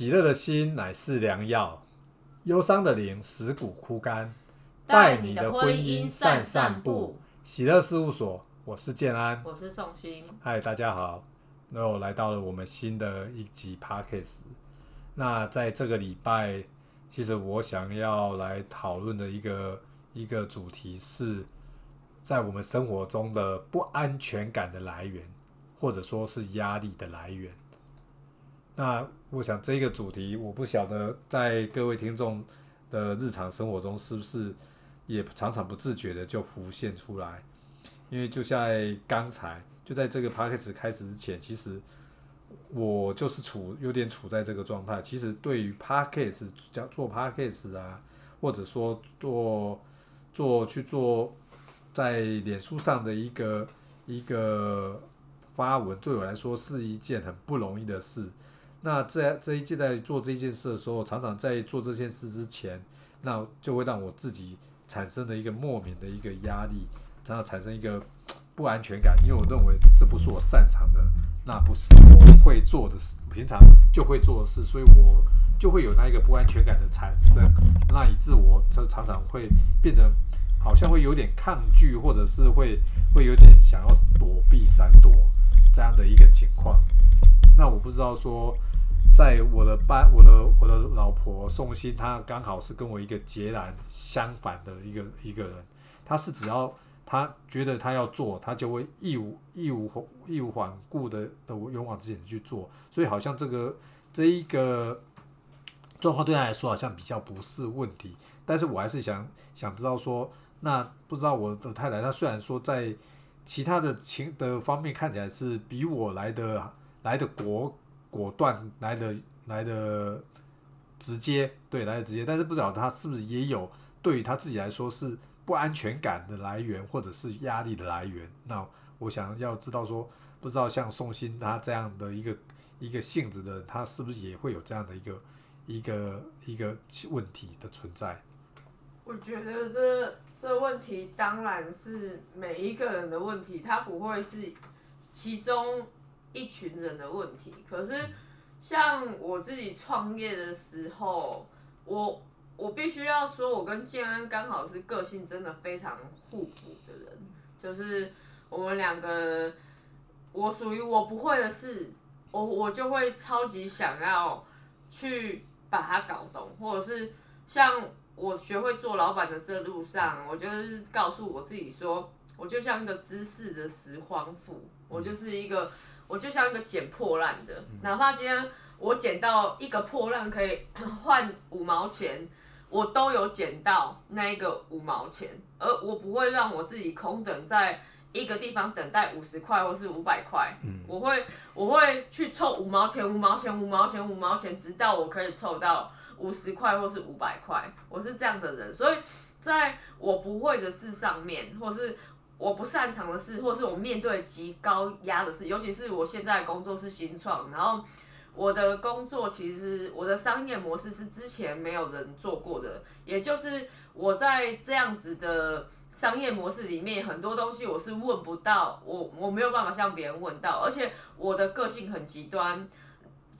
喜乐的心乃是良药，忧伤的灵使骨枯干。带你的婚姻散散步。喜乐事务所，我是建安，我是宋鑫。嗨，大家好，又来到了我们新的一集 Podcast。那在这个礼拜，其实我想要来讨论的一个一个主题是，在我们生活中的不安全感的来源，或者说是压力的来源。那我想这个主题，我不晓得在各位听众的日常生活中是不是也常常不自觉的就浮现出来。因为就在刚才，就在这个 p a c k a g e 开始之前，其实我就是处有点处在这个状态。其实对于 p a c k a g e 叫做 p a c k a g e 啊，或者说做做去做在脸书上的一个一个发文，对我来说是一件很不容易的事。那这这一届在做这件事的时候，常常在做这件事之前，那就会让我自己产生的一个莫名的一个压力，然后产生一个不安全感，因为我认为这不是我擅长的，那不是我会做的事，平常就会做的事，所以我就会有那一个不安全感的产生，那以致我这常常会变成好像会有点抗拒，或者是会会有点想要躲避、闪躲这样的一个情况。那我不知道说。在我的班，我的我的老婆宋鑫，她刚好是跟我一个截然相反的一个一个人。她是只要她觉得她要做，她就会义无义无义无反顾的的勇往直前去做。所以好像这个这一个状况对她来说好像比较不是问题。但是我还是想想知道说，那不知道我的太太，她虽然说在其他的情的方面看起来是比我来的来的国。果断来的来的直接，对来的直接，但是不知道他是不是也有对于他自己来说是不安全感的来源，或者是压力的来源。那我想要知道说，不知道像宋鑫他这样的一个一个性质的人，他是不是也会有这样的一个一个一个问题的存在？我觉得这这问题当然是每一个人的问题，他不会是其中。一群人的问题，可是像我自己创业的时候，我我必须要说，我跟建安刚好是个性真的非常互补的人，就是我们两个，我属于我不会的事，我我就会超级想要去把它搞懂，或者是像我学会做老板的这路上，我就是告诉我自己说，我就像一个知识的拾荒妇，我就是一个。我就像一个捡破烂的，哪怕今天我捡到一个破烂可以 换五毛钱，我都有捡到那一个五毛钱，而我不会让我自己空等在一个地方等待五十块或是五百块，我会我会去凑五毛钱五毛钱五毛钱五毛钱，直到我可以凑到五十块或是五百块，我是这样的人，所以在我不会的事上面，或是。我不擅长的事，或是我面对极高压的事，尤其是我现在工作是新创，然后我的工作其实我的商业模式是之前没有人做过的，也就是我在这样子的商业模式里面，很多东西我是问不到，我我没有办法向别人问到，而且我的个性很极端。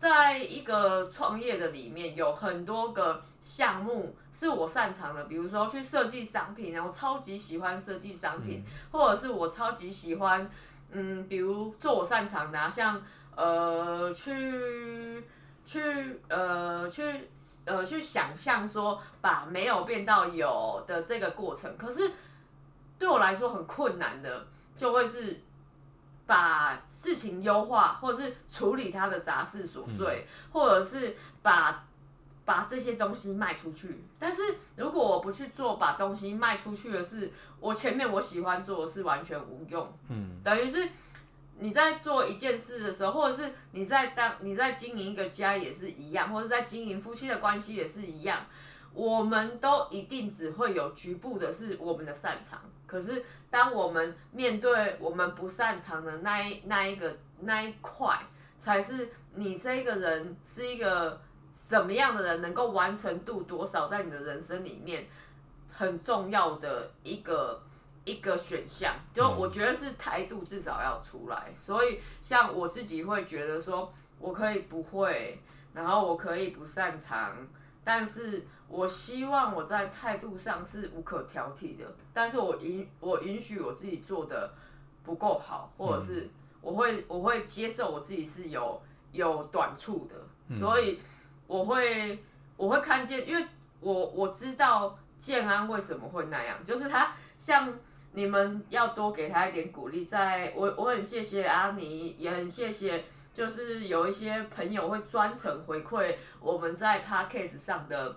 在一个创业的里面，有很多个项目是我擅长的，比如说去设计商品，然后超级喜欢设计商品，或者是我超级喜欢，嗯，比如做我擅长的，像呃去去呃去呃去想象说把没有变到有的这个过程，可是对我来说很困难的，就会是。把事情优化，或者是处理他的杂事琐碎，或者是把把这些东西卖出去。但是如果我不去做把东西卖出去的事，我前面我喜欢做的是完全无用。嗯，等于是你在做一件事的时候，或者是你在当你在经营一个家也是一样，或者在经营夫妻的关系也是一样。我们都一定只会有局部的是我们的擅长，可是当我们面对我们不擅长的那一那一个那一块，才是你这个人是一个什么样的人，能够完成度多少，在你的人生里面很重要的一个一个选项。就我觉得是态度至少要出来。所以像我自己会觉得说，我可以不会。然后我可以不擅长，但是我希望我在态度上是无可挑剔的，但是我允我允许我自己做的不够好，或者是我会我会接受我自己是有有短处的，所以我会我会看见，因为我我知道建安为什么会那样，就是他像你们要多给他一点鼓励，在我我很谢谢阿尼，也很谢谢。就是有一些朋友会专程回馈我们在 podcast 上的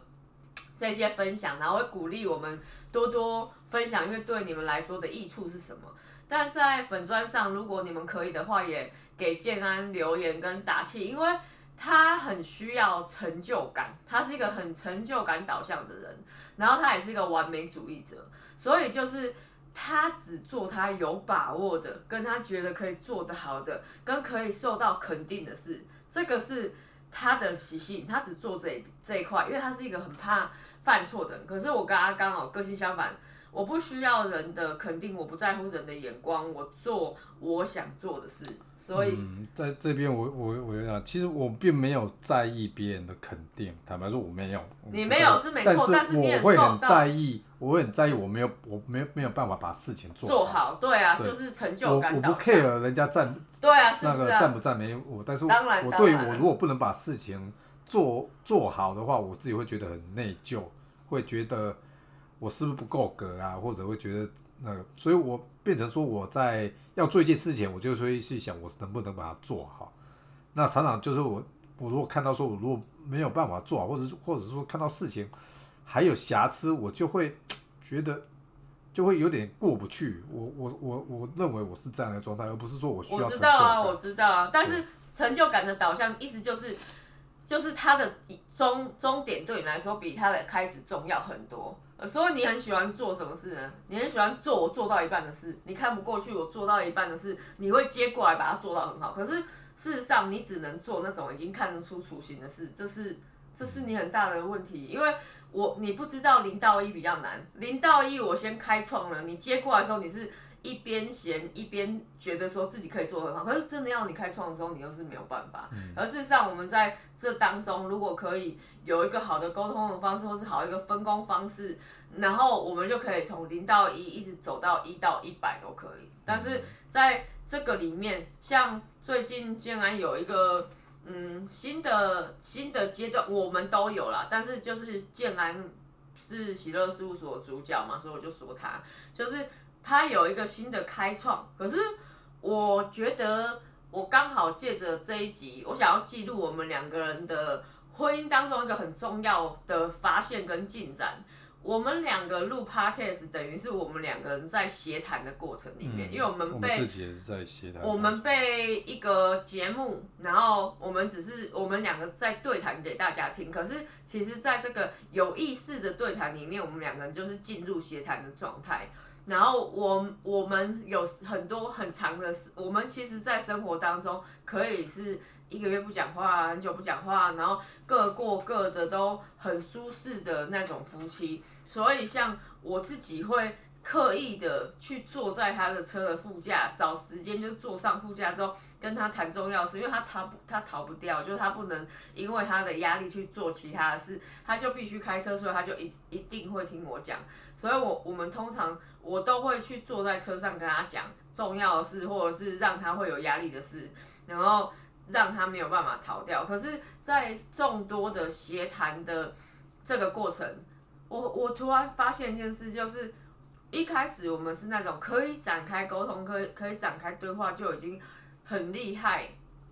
这些分享，然后会鼓励我们多多分享，因为对你们来说的益处是什么？但在粉砖上，如果你们可以的话，也给建安留言跟打气，因为他很需要成就感，他是一个很成就感导向的人，然后他也是一个完美主义者，所以就是。他只做他有把握的，跟他觉得可以做得好的，跟可以受到肯定的事，这个是他的习性。他只做这这一块，因为他是一个很怕犯错的人。可是我跟他刚好个性相反，我不需要人的肯定，我不在乎人的眼光，我做我想做的事。所以，在这边我我我有讲，其实我并没有在意别人的肯定，坦白说我没有。你没有是没错，但是我会很在意，我会很在意，我没有我没有没有办法把事情做做好。对啊，就是成就感。我我不 care 人家赞，对啊，那个赞不赞美我，但是我对我如果不能把事情做做好的话，我自己会觉得很内疚，会觉得我是不是不够格啊，或者会觉得那个，所以我。变成说我在要做一件事情，我就会去想我能不能把它做好。那常常就是我我如果看到说我如果没有办法做好，或者或者说看到事情还有瑕疵，我就会觉得就会有点过不去。我我我我认为我是这样的状态，而不是说我需要。我知道啊，我知道啊，但是成就感的导向意思就是就是它的终终点对你来说比它的开始重要很多。所以你很喜欢做什么事呢？你很喜欢做我做到一半的事，你看不过去我做到一半的事，你会接过来把它做到很好。可是事实上，你只能做那种已经看得出雏形的事，这是这是你很大的问题。因为我你不知道零到一比较难，零到一我先开创了，你接过来的时候你是。一边闲一边觉得说自己可以做很好，可是真的要你开创的时候，你又是没有办法。而事实上，我们在这当中，如果可以有一个好的沟通的方式，或是好一个分工方式，然后我们就可以从零到一一直走到一到一百都可以。但是在这个里面，像最近竟然有一个嗯新的新的阶段，我们都有啦，但是就是建安是喜乐事务所的主角嘛，所以我就说他就是。他有一个新的开创，可是我觉得我刚好借着这一集，我想要记录我们两个人的婚姻当中一个很重要的发现跟进展。我们两个录 podcast 等于是我们两个人在协谈的过程里面，因为我们被自己也是在协谈，我们被一个节目，然后我们只是我们两个在对谈给大家听，可是其实在这个有意识的对谈里面，我们两个人就是进入协谈的状态。然后我我们有很多很长的时，我们其实，在生活当中可以是一个月不讲话，很久不讲话，然后各过各的都很舒适的那种夫妻。所以像我自己会刻意的去坐在他的车的副驾，找时间就坐上副驾之后跟他谈重要事，因为他逃不他逃不掉，就是他不能因为他的压力去做其他的事，他就必须开车，所以他就一一定会听我讲。所以我我们通常。我都会去坐在车上跟他讲重要的事，或者是让他会有压力的事，然后让他没有办法逃掉。可是，在众多的协谈的这个过程，我我突然发现一件事，就是一开始我们是那种可以展开沟通、可以可以展开对话就已经很厉害，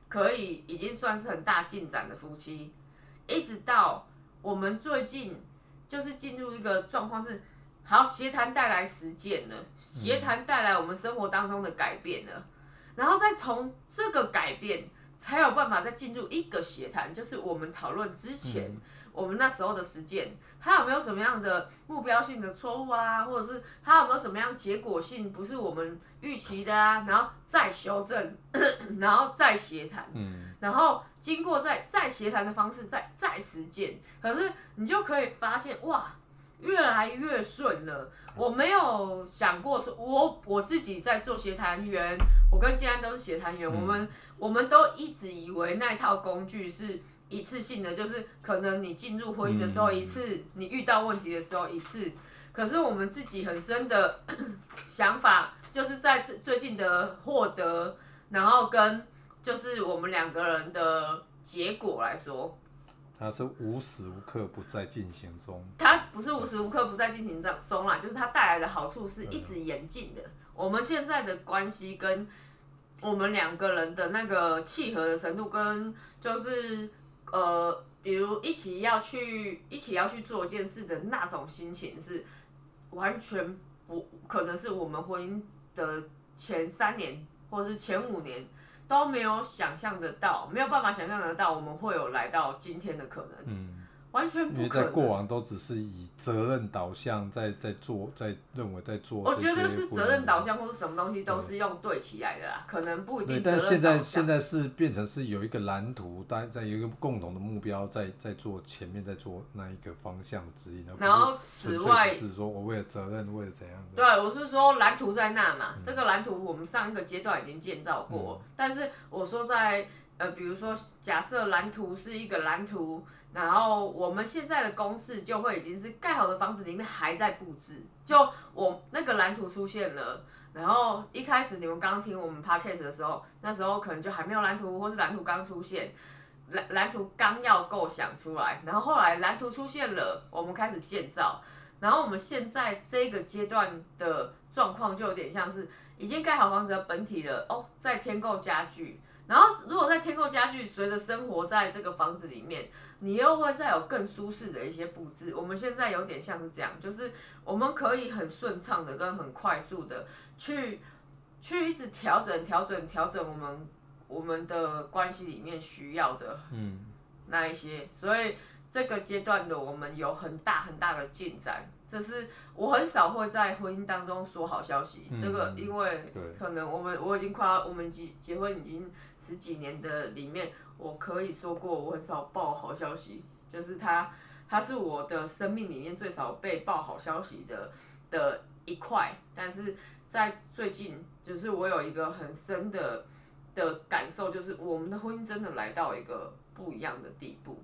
可以已经算是很大进展的夫妻，一直到我们最近就是进入一个状况是。好，协谈带来实践了，协谈带来我们生活当中的改变了，然后再从这个改变，才有办法再进入一个协谈，就是我们讨论之前，我们那时候的实践，它有没有什么样的目标性的错误啊，或者是它有没有什么样结果性不是我们预期的啊，然后再修正，然后再协谈，嗯，然后经过再再协谈的方式再再实践，可是你就可以发现哇。越来越顺了，我没有想过说，我我自己在做协谈员，我跟建安都是协谈员，我们我们都一直以为那套工具是一次性的，就是可能你进入婚姻的时候一次，你遇到问题的时候一次。可是我们自己很深的 想法，就是在最最近的获得，然后跟就是我们两个人的结果来说，它是无时无刻不在进行中。它不是无时无刻不在进行中中啦，就是它带来的好处是一直演进的。我们现在的关系跟我们两个人的那个契合的程度，跟就是呃，比如一起要去一起要去做一件事的那种心情是。完全不可能是我们婚姻的前三年或者是前五年都没有想象得到，没有办法想象得到我们会有来到今天的可能。嗯。完全不可能。因为在过往都只是以责任导向在在做，在认为在做。我觉得是责任导向或是什么东西都是用对起来的啦，可能不一定。但现在现在是变成是有一个蓝图，大家在有一个共同的目标，在在做前面在做那一个方向指引。然后此外是说我为了责任，为了怎样？对，我是说蓝图在那嘛，这个蓝图我们上一个阶段已经建造过，但是我说在呃，比如说假设蓝图是一个蓝图。然后我们现在的公式就会已经是盖好的房子里面还在布置，就我那个蓝图出现了，然后一开始你们刚听我们 podcast 的时候，那时候可能就还没有蓝图，或是蓝图刚出现，蓝蓝图刚要构想出来，然后后来蓝图出现了，我们开始建造，然后我们现在这个阶段的状况就有点像是已经盖好房子的本体了哦，在添购家具。然后，如果在添购家具，随着生活在这个房子里面，你又会再有更舒适的一些布置。我们现在有点像是这样，就是我们可以很顺畅的跟很快速的去去一直调整、调整、调整我们我们的关系里面需要的嗯那一些。所以这个阶段的我们有很大很大的进展。这是我很少会在婚姻当中说好消息，这个因为可能我们我已经快要我们结结婚已经十几年的里面，我可以说过我很少报好消息，就是他他是我的生命里面最少被报好消息的的一块，但是在最近就是我有一个很深的的感受，就是我们的婚姻真的来到一个不一样的地步。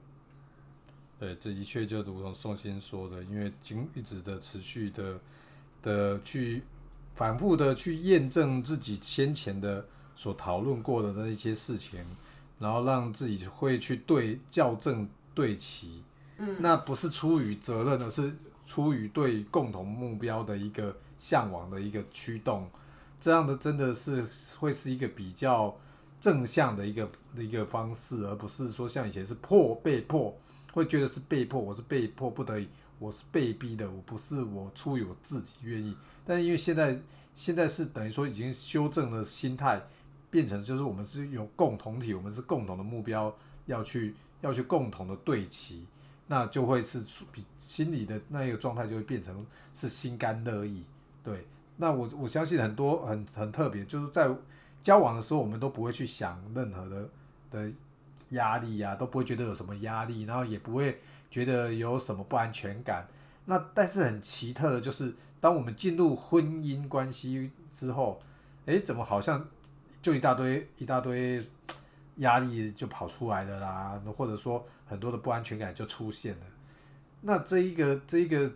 对，这的确就如同宋先说的，因为经一直的持续的的去反复的去验证自己先前的所讨论过的那一些事情，然后让自己会去对校正对齐。嗯，那不是出于责任，而是出于对共同目标的一个向往的一个驱动。这样的真的是会是一个比较正向的一个一个方式，而不是说像以前是迫被迫。会觉得是被迫，我是被迫不得已，我是被逼的，我不是我出于我自己愿意。但因为现在现在是等于说已经修正了心态，变成就是我们是有共同体，我们是共同的目标要去要去共同的对齐，那就会是比心里的那一个状态就会变成是心甘乐意。对，那我我相信很多很很特别，就是在交往的时候，我们都不会去想任何的的。压力呀，都不会觉得有什么压力，然后也不会觉得有什么不安全感。那但是很奇特的就是，当我们进入婚姻关系之后，诶，怎么好像就一大堆一大堆压力就跑出来了啦，或者说很多的不安全感就出现了。那这一个这一个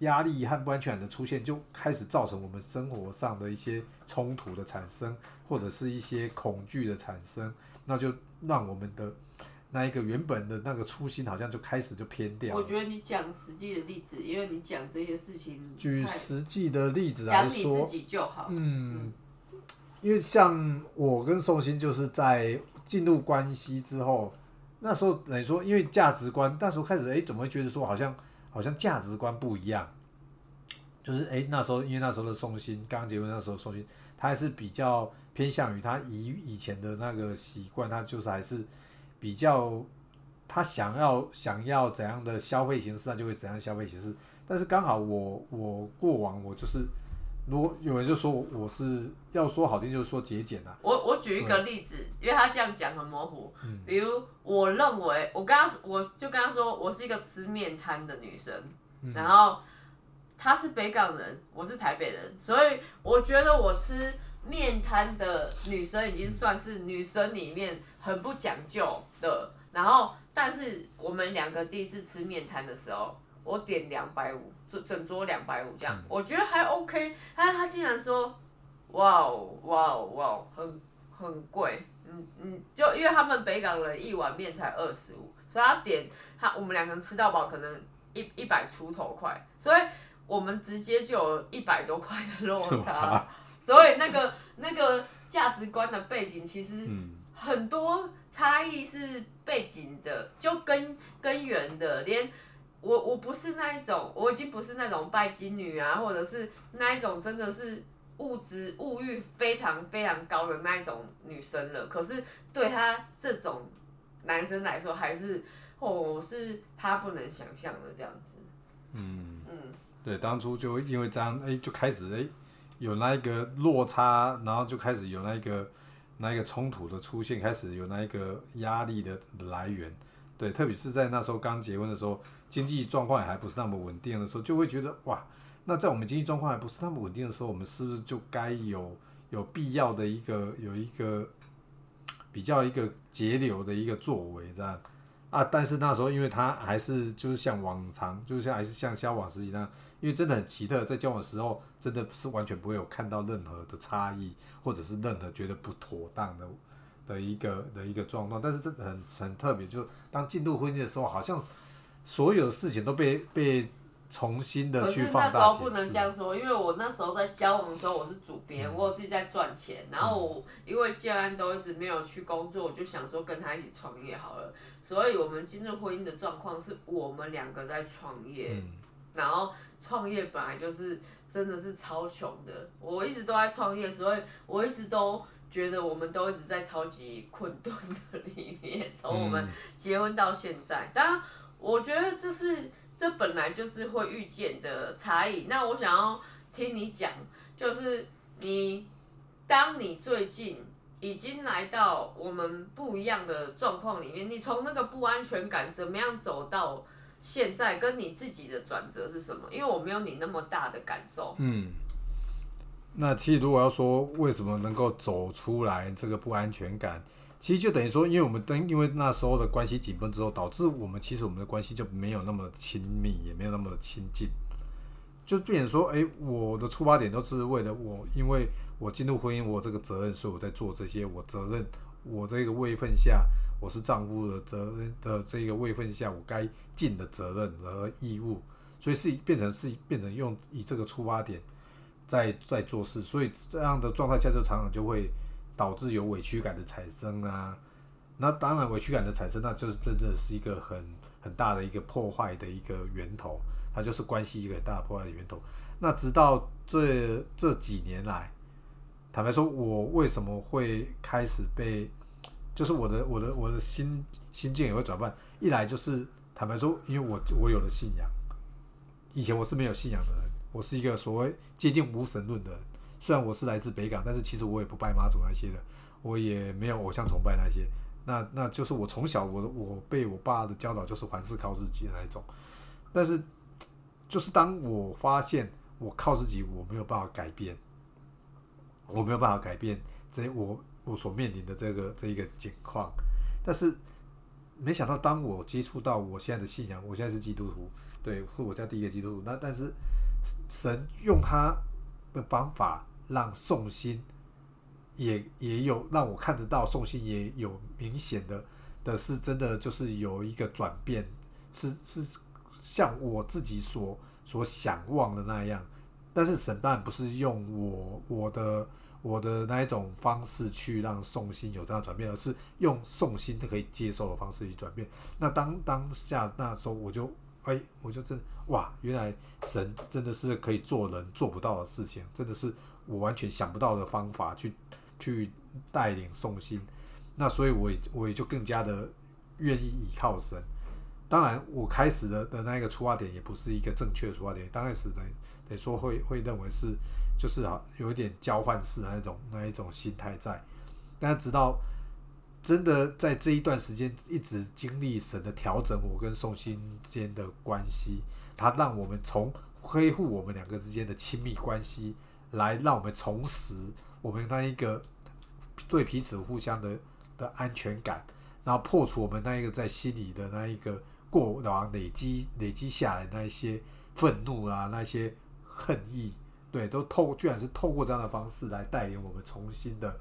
压力和不安全感的出现，就开始造成我们生活上的一些冲突的产生，或者是一些恐惧的产生。那就让我们的那一个原本的那个初心，好像就开始就偏掉。我觉得你讲实际的例子，因为你讲这些事情，举实际的例子来说，讲你自己就好。嗯，因为像我跟宋鑫，就是在进入关系之后，那时候等于说，因为价值观，那时候开始，哎，怎么会觉得说，好像好像价值观不一样？就是哎，那时候因为那时候的宋鑫刚结婚，那时候宋鑫他还是比较。偏向于他以以前的那个习惯，他就是还是比较他想要想要怎样的消费形式，他就会怎样消费形式。但是刚好我我过往我就是，如果有人就说我是要说好听，就是说节俭啊。我我举一个例子，因为他这样讲很模糊。比如我认为我刚刚我就跟他说我是一个吃面摊的女生，然后他是北港人，我是台北人，所以我觉得我吃。面摊的女生已经算是女生里面很不讲究的然后但是我们两个第一次吃面摊的时候，我点两百五，整整桌两百五这样，我觉得还 OK。但是他竟然说，哇哦哇哦哇哦，很很贵，嗯嗯，就因为他们北港人一碗面才二十五，所以他点他我们两个人吃到饱可能一一百出头块，所以我们直接就有一百多块的落落差。所以那个那个价值观的背景其实嗯。很多差异是背景的，就根根源的，连我我不是那一种，我已经不是那种拜金女啊，或者是那一种真的是物质物欲非常非常高的那一种女生了。可是对她这种男生来说，还是哦是他不能想象的这样子。嗯，嗯，对，当初就因为这样，哎，就开始哎有那一个落差，然后就开始有那一个那一个冲突的出现，开始有那一个压力的来源。对，特别是在那时候刚结婚的时候，经济状况还不是那么稳定的时候，就会觉得哇，那在我们经济状况还不是那么稳定的时候，我们是不是就该有有必要的一个有一个比较一个节流的一个作为这样啊？但是那时候因为他还是就是像往常，就是像还是像交往时期那样，因为真的很奇特，在交往的时候真的是完全不会有看到任何的差异，或者是任何觉得不妥当的的一个的一个状况。但是这很很特别，就当进入婚姻的时候，好像所有的事情都被被重新的可是去放那时大解释候不能这。样说，因为我那时候在交往的时候我是主编，嗯我有自己在赚钱，然后我因为建安都一直没有去工作，我就想说跟他一起创业好了。所以我们进入婚姻的状况是我们两个在创业，嗯然后创业本来就是真的是超穷的，我一直都在创业，所以我一直都觉得我们都一直在超级困顿的里面，从我们嗯结婚到现在。当然，我觉得这是这本来就是会遇见的差异。那我想要听你讲，就是你当你最近已经来到我们不一样的状况里面，你从那个不安全感怎么样走到现在，跟你自己的转折是什么？因为我没有你那么大的感受。嗯，那其实如果要说为什么能够走出来这个不安全感，其实就等于说，因为我们跟因为那时候的关系紧绷之后，导致我们其实我们的关系就没有那么亲密，也没有那么的亲近，就变成说，哎、我的出发点都是为了我，因为我进入婚姻，我这个责任，所以我在做这些，我责任，我这个位分下，我是丈夫的责任的这个位分下，我该尽的责任和义务，所以是变成是变成用以这个出发点。在在做事，所以这样的状态下就常常就会导致有委屈感的产生啊。那当然，委屈感的产生，那就是真的是一个很很大的一个破坏的一个源头，它就是关系一个很大的破坏的源头。那直到这这几年来，坦白说，我为什么会开始被，就是我的我的我的心心境也会转换。一来就是坦白说，因为我我有了信仰，以前我是没有信仰的人，我是一个所谓接近无神论的人。虽然我是来自北港，但是其实我也不拜妈祖那些的，我也没有偶像崇拜那些。那那就是我从小我的我被我爸的教导就是凡事靠自己那一种。但是就是当我发现我靠自己我没有办法改变，我没有办法改变这我我所面临的这个这一个境况，但是没想到当我接触到我现在的信仰，我现在是基督徒，对，是我家第一个基督徒。那但是神用他的方法让诵心也也有让我看得到，诵心也有明显的的是真的就是有一个转变，是是像我自己所所想望的那样。但是神当然不是用我我的我的那一种方式去让诵心有这样转变，而是用诵心可以接受的方式去转变。那当当下那时候我就哎，我就真哇，原来神真的是可以做人做不到的事情，真的是我完全想不到的方法去去带领送心。那所以我也我也就更加的愿意依靠神。当然，我开始的的那个出发点也不是一个正确的出发点，刚开始等得说会会认为是就是啊有一点交换式的那种那一种心态在，但直到真的在这一段时间一直经历神的调整，我跟宋心间的关系，它让我们从恢复我们两个之间的亲密关系，来让我们重拾我们那一个对彼此互相的的安全感，然后破除我们那一个在心里的那一个过往累积累积下来那一些愤怒啊，那些恨意，对，都透居然是透过这样的方式来带领我们重新的。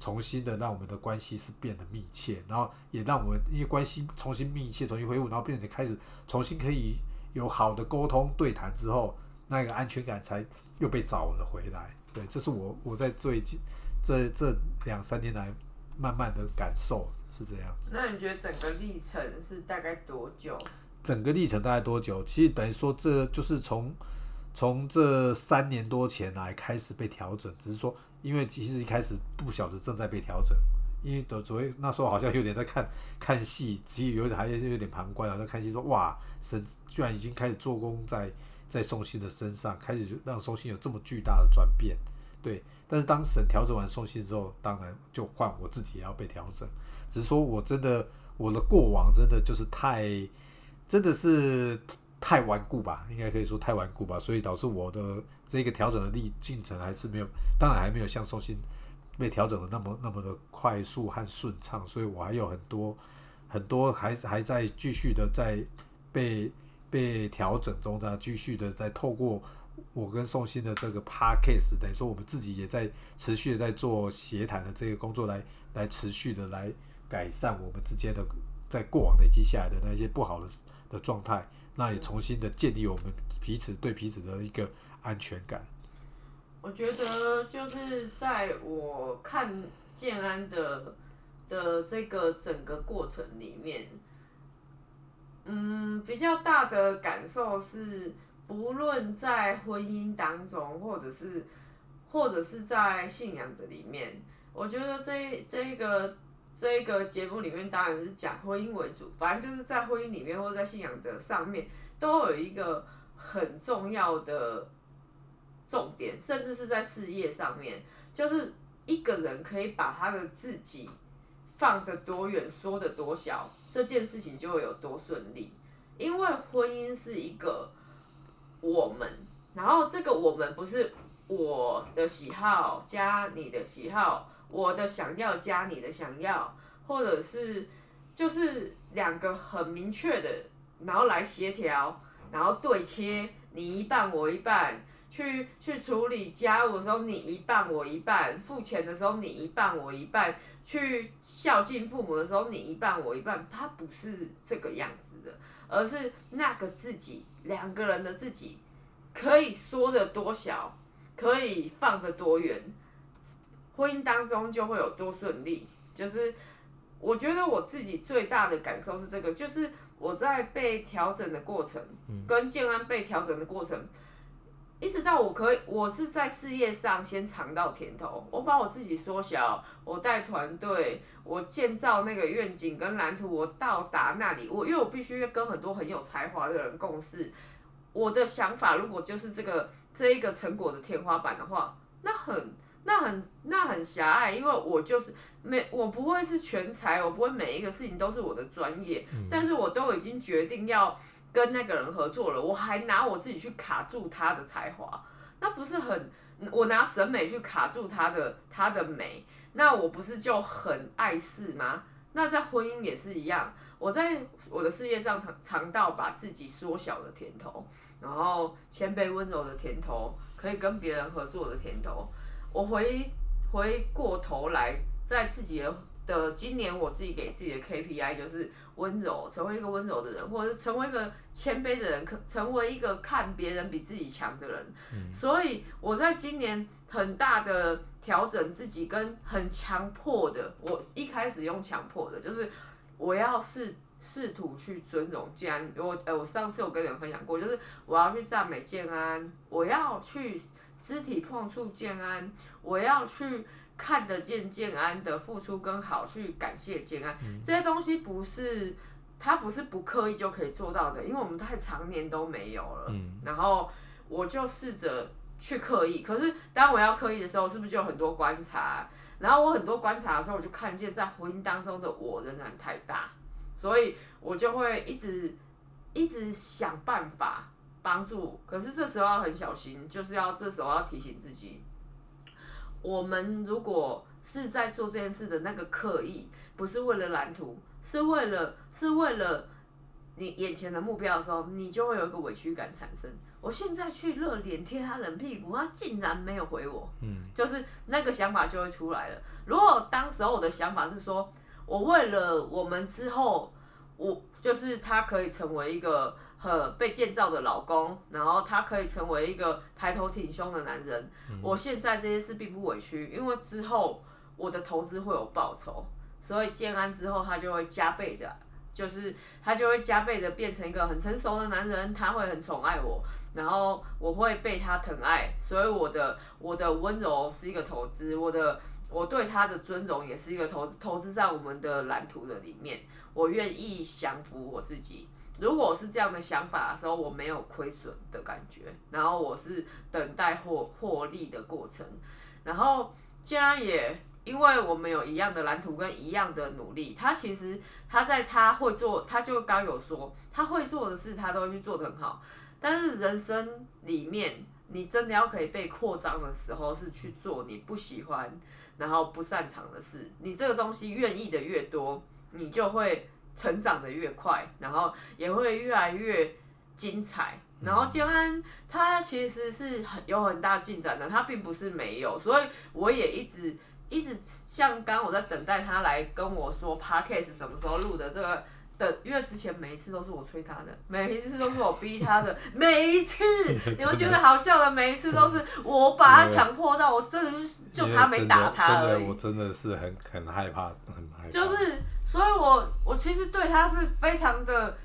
重新的让我们的关系是变得密切，然后也让我们因为关系重新密切、重新恢复，然后变成开始重新可以有好的沟通对谈之后，那个安全感才又被找了回来。对，这是我我在最近这这两三年来慢慢的感受是这样子。那你觉得整个历程是大概多久？整个历程大概多久？其实等于说这就是从从这三年多前来开始被调整，只是说。因为其实一开始不晓得正在被调整，因为的所谓那时候好像有点在看 看戏，其实有点还是有点旁观啊，在看戏说哇，神居然已经开始做工在在宋信的身上，开始让宋信有这么巨大的转变，对。但是当神调整完宋信之后，当然就换我自己也要被调整，只是说我真的我的过往真的就是太真的是。太顽固吧，应该可以说太顽固吧，所以导致我的这个调整的历进程还是没有，当然还没有像寿星被调整的那么那么的快速和顺畅，所以我还有很多很多还还在继续的在被被调整中的，继续的在透过我跟宋鑫的这个 p a r k case，等于说我们自己也在持续的在做协谈的这个工作，来来持续的来改善我们之间的在过往累积下来的那些不好的的状态。那也重新的建立我们彼此对彼此的一个安全感。我觉得就是在我看建安的的这个整个过程里面，嗯，比较大的感受是，不论在婚姻当中，或者是或者是在信仰的里面，我觉得这这一个。这一个节目里面当然是讲婚姻为主，反正就是在婚姻里面或者在信仰的上面，都有一个很重要的重点，甚至是在事业上面，就是一个人可以把他的自己放得多远，说得多小，这件事情就会有多顺利。因为婚姻是一个我们，然后这个我们不是我的喜好加你的喜好。我的想要加你的想要，或者是就是两个很明确的，然后来协调，然后对切，你一半我一半，去去处理家务的时候你一半我一半，付钱的时候你一半我一半，去孝敬父母的时候你一半我一半，他不是这个样子的，而是那个自己两个人的自己可以缩的多小，可以放的多远。婚姻当中就会有多顺利，就是我觉得我自己最大的感受是这个，就是我在被调整的过程，跟建安被调整的过程，一直到我可以，我是在事业上先尝到甜头，我把我自己缩小，我带团队，我建造那个愿景跟蓝图，我到达那里，我因为我必须要跟很多很有才华的人共事，我的想法如果就是这个这一个成果的天花板的话，那很。那很那很狭隘，因为我就是没我不会是全才，我不会每一个事情都是我的专业，但是我都已经决定要跟那个人合作了，我还拿我自己去卡住他的才华，那不是很我拿审美去卡住他的他的美，那我不是就很碍事吗？那在婚姻也是一样，我在我的事业上尝尝到把自己缩小的甜头，然后谦卑温柔的甜头，可以跟别人合作的甜头。我回回过头来，在自己的的今年，我自己给自己的 KPI 就是温柔，成为一个温柔的人，或者成为一个谦卑的人，可成为一个看别人比自己强的人。所以我在今年很大的调整自己，跟很强迫的，我一开始用强迫的，就是我要试试图去尊荣建安。我呃，我上次有跟人分享过，就是我要去赞美建安，我要去。肢体碰触建安，我要去看得见建安的付出跟好，去感谢建安。这些东西不是他不是不刻意就可以做到的，因为我们太常年都没有了。然后我就试着去刻意，可是当我要刻意的时候，是不是就有很多观察？然后我很多观察的时候，我就看见在婚姻当中的我仍然太大，所以我就会一直一直想办法。帮助，可是这时候要很小心，就是要这时候要提醒自己，我们如果是在做这件事的那个刻意，不是为了蓝图，是为了是为了你眼前的目标的时候，你就会有一个委屈感产生。我现在去热脸贴他冷屁股，他竟然没有回我，嗯，就是那个想法就会出来了。如果当时候我的想法是说，我为了我们之后，我就是他可以成为一个很被建造的老公，然后他可以成为一个抬头挺胸的男人。我现在这些事并不委屈，因为之后我的投资会有报酬，所以建安之后他就会加倍的，就是他就会加倍的变成一个很成熟的男人，他会很宠爱我。然后我会被他疼爱，所以我的我的温柔是一个投资，我的我对他的尊荣也是一个投资，投资在我们的蓝图的里面，我愿意降服我自己。如果是这样的想法的时候，我没有亏损的感觉，然后我是等待获获利的过程。然后既然也因为我们有一样的蓝图跟一样的努力，他其实他在他会做，他就刚有说他会做的事，他都会去做得很好。但是人生里面，你真的要可以被扩张的时候，是去做你不喜欢，然后不擅长的事。你这个东西愿意的越多，你就会成长的越快，然后也会越来越精彩。然后建安他其实是很有很大进展的，他并不是没有，所以我也一直一直像刚我在等待他来跟我说 podcast 什么时候录的这个。的，因为之前每一次都是我催他的，每一次都是我逼他的，每一次 你们觉得好笑的，每一次都是我把他强迫到，我真的是就差没打他而已。我真的是很很害怕，很害怕。就是，所以我我其实对他是非常的，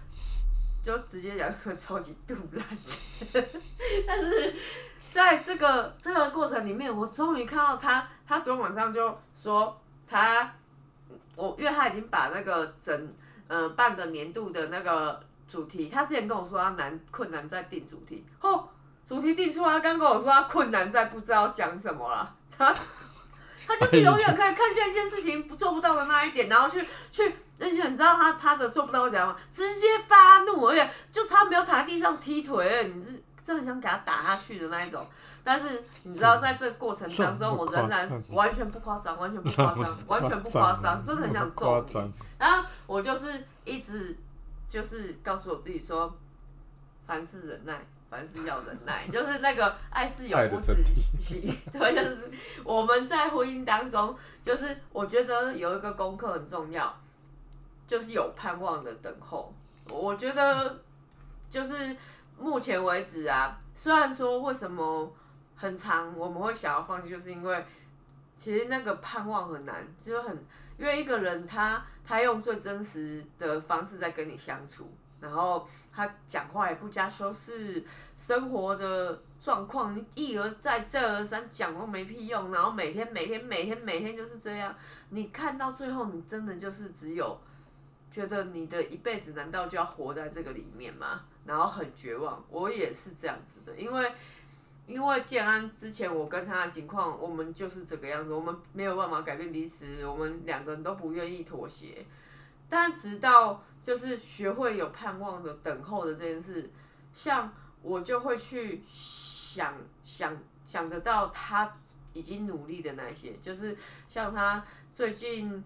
就直接讲超级杜烂。但是在这个这个过程里面，我终于看到他，他昨天晚上就说他，我因为他已经把那个整。嗯，半个年度的那个主题，他之前跟我说他难困难在定主题，哦，主题定出来，他刚跟我说他困难在不知道讲什么了，他他就是永远可以看见一件事情不做不到的那一点，然后去去，而且你知道他他的做不到怎样吗？直接发怒，而且就差没有躺在地上踢腿，你是真的想给他打下去的那一种。但是你知道，在这个过程当中，我仍然完全不夸张，完全不夸张，完全不夸张，真的很想揍你。然后我就是一直就是告诉我自己说，凡事忍耐，凡事要忍耐，就是那个爱是永不止息。对，就是我们在婚姻当中，就是我觉得有一个功课很重要，就是有盼望的等候。我觉得就是目前为止啊，虽然说为什么。很长，我们会想要放弃，就是因为其实那个盼望很难，就是很因为一个人他他用最真实的方式在跟你相处，然后他讲话也不加修饰，生活的状况一而再再而三讲都没屁用，然后每天每天每天每天就是这样，你看到最后你真的就是只有觉得你的一辈子难道就要活在这个里面吗？然后很绝望，我也是这样子的，因为。因为建安之前我跟他的情况，我们就是这个样子，我们没有办法改变彼此，我们两个人都不愿意妥协。但直到就是学会有盼望的等候的这件事，像我就会去想想想得到他已经努力的那些，就是像他最近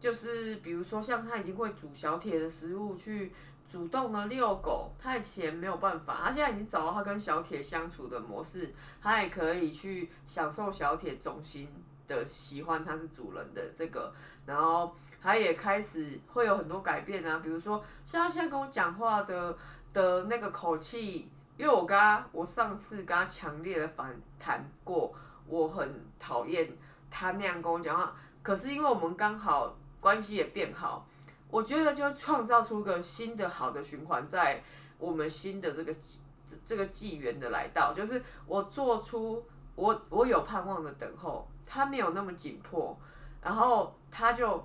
就是比如说像他已经会煮小铁的食物去。主动的遛狗，他以前没有办法，他现在已经找到他跟小铁相处的模式，他也可以去享受小铁衷心的喜欢他是主人的这个，然后他也开始会有很多改变啊，比如说像他现在跟我讲话的的那个口气，因为我跟他，我上次跟他强烈的反弹过，我很讨厌他那样跟我讲话，可是因为我们刚好关系也变好。我觉得就创造出个新的好的循环，在我们新的这个这这个纪元的来到，就是我做出我我有盼望的等候，他没有那么紧迫，然后他就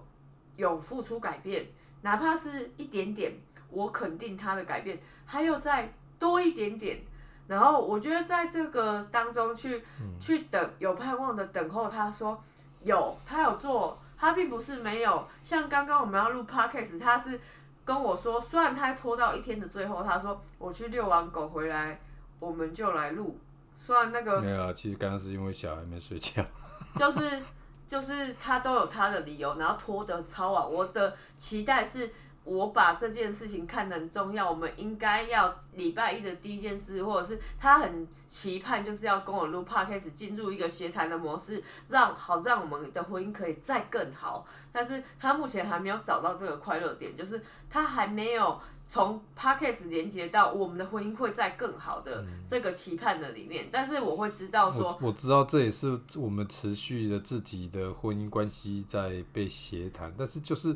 有付出改变，哪怕是一点点，我肯定他的改变，还有再多一点点，然后我觉得在这个当中去去等有盼望的等候，他说有他有做。他并不是没有，像刚刚我们要录 podcast，他是跟我说，虽然他拖到一天的最后，他说我去遛完狗回来，我们就来录。虽然那个没有啊，其实刚刚是因为小孩没睡觉。就是就是他都有他的理由，然后拖得超晚。我的期待是。我把这件事情看得很重要，我们应该要礼拜一的第一件事，或者是他很期盼，就是要跟我录 podcast 进入一个协谈的模式，让好让我们的婚姻可以再更好。但是他目前还没有找到这个快乐点，就是他还没有从 podcast 连接到我们的婚姻会在更好的这个期盼的里面。但是我会知道说，我知道这也是我们持续的自己的婚姻关系在被协谈，但是就是。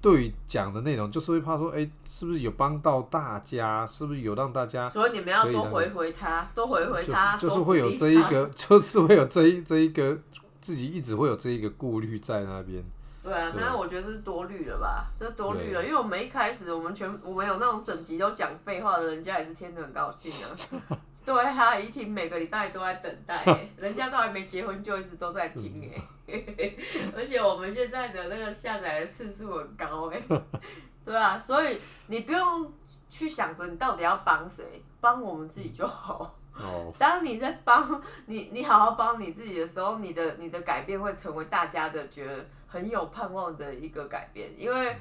对于讲的内容，就是会怕说，哎，是不是有帮到大家？是不是有让大家？所以你们要多回回他，多回回他，就是会有这一个，就是会有这一这一个自己一直会有这一个顾虑在那边。对啊，那我觉得是多虑了吧，这多虑了，因为我们一开始我们全我们有那种整集都讲废话的人家也是听得很高兴啊。对啊，一听每个礼拜都在等待，人家都还没结婚就一直都在听哎，而且我们现在的那个下载的次数很高哎，对啊，所以你不用去想着你到底要帮谁，帮我们自己就好。哦。当你在帮你，你好好帮你自己的时候，你的你的改变会成为大家的觉得很有盼望的一个改变，因为。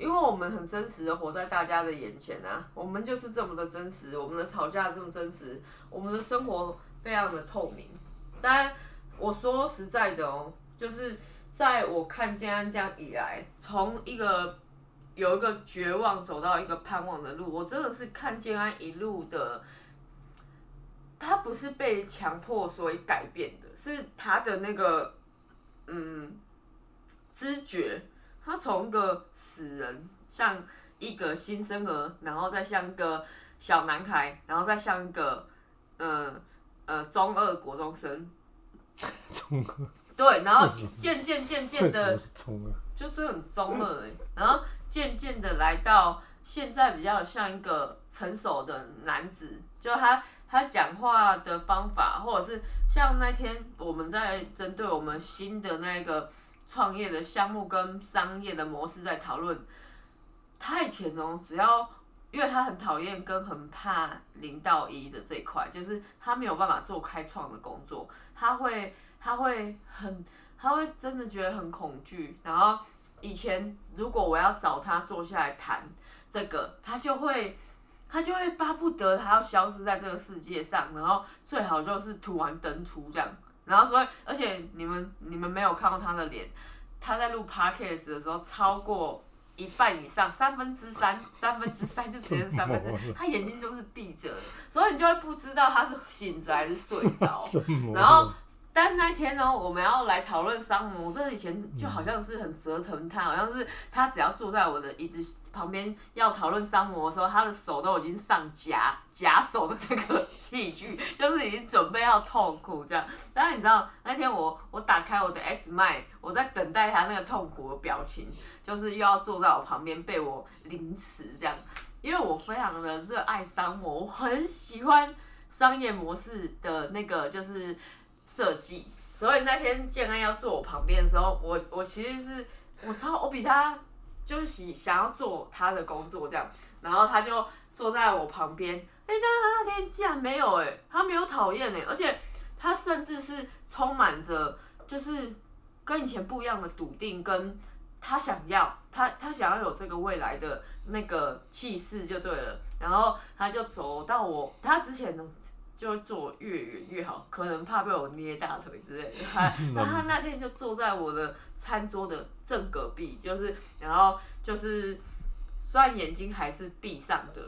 因为我们很真实的活在大家的眼前啊，我们就是这么的真实，我们的吵架这么真实，我们的生活非常的透明。但我说实在的哦，就是在我看建安这样以来，从一个有一个绝望走到一个盼望的路，我真的是看建安一路的，他不是被强迫所以改变的，是他的那个嗯知觉。他从一个死人，像一个新生儿，然后再像一个小男孩，然后再像一个，呃呃中二国中生。中二。对，然后 渐渐渐渐的，中二，就真的很中二哎。然后渐渐的来到现在，比较像一个成熟的男子，就他他讲话的方法，或者是像那天我们在针对我们新的那个。创业的项目跟商业的模式在讨论，他以前哦，只要因为他很讨厌跟很怕零到一的这一块，就是他没有办法做开创的工作，他会他会很他会真的觉得很恐惧。然后以前如果我要找他坐下来谈这个，他就会他就会巴不得他要消失在这个世界上，然后最好就是突然登出这样。然后所以，而且你们你们没有看过他的脸，他在录 podcast 的时候，超过一半以上，三分之三，三分之三就直接是三分之，他眼睛都是闭着的，所以你就会不知道他是醒着还是睡着，然后。但那天呢，我们要来讨论商模，这以前就好像是很折腾他，好像是他只要坐在我的椅子旁边要讨论商模的时候，他的手都已经上夹夹手的那个器具，就是已经准备要痛苦这样。但是你知道那天我我打开我的 X 麦，我在等待他那个痛苦的表情，就是又要坐在我旁边被我凌迟这样，因为我非常的热爱商模，我很喜欢商业模式的那个就是。设计，所以那天建安要坐我旁边的时候，我我其实是我超我比他就是喜想要做他的工作这样，然后他就坐在我旁边，哎，但是他那天竟然没有哎，他没有讨厌哎，而且他甚至是充满着就是跟以前不一样的笃定，跟他想要他他想要有这个未来的那个气势就对了，然后他就走到我他之前呢。就坐越远越好，可能怕被我捏大腿之类的。他，那他那天就坐在我的餐桌的正隔壁，就是，然后就是，虽然眼睛还是闭上的，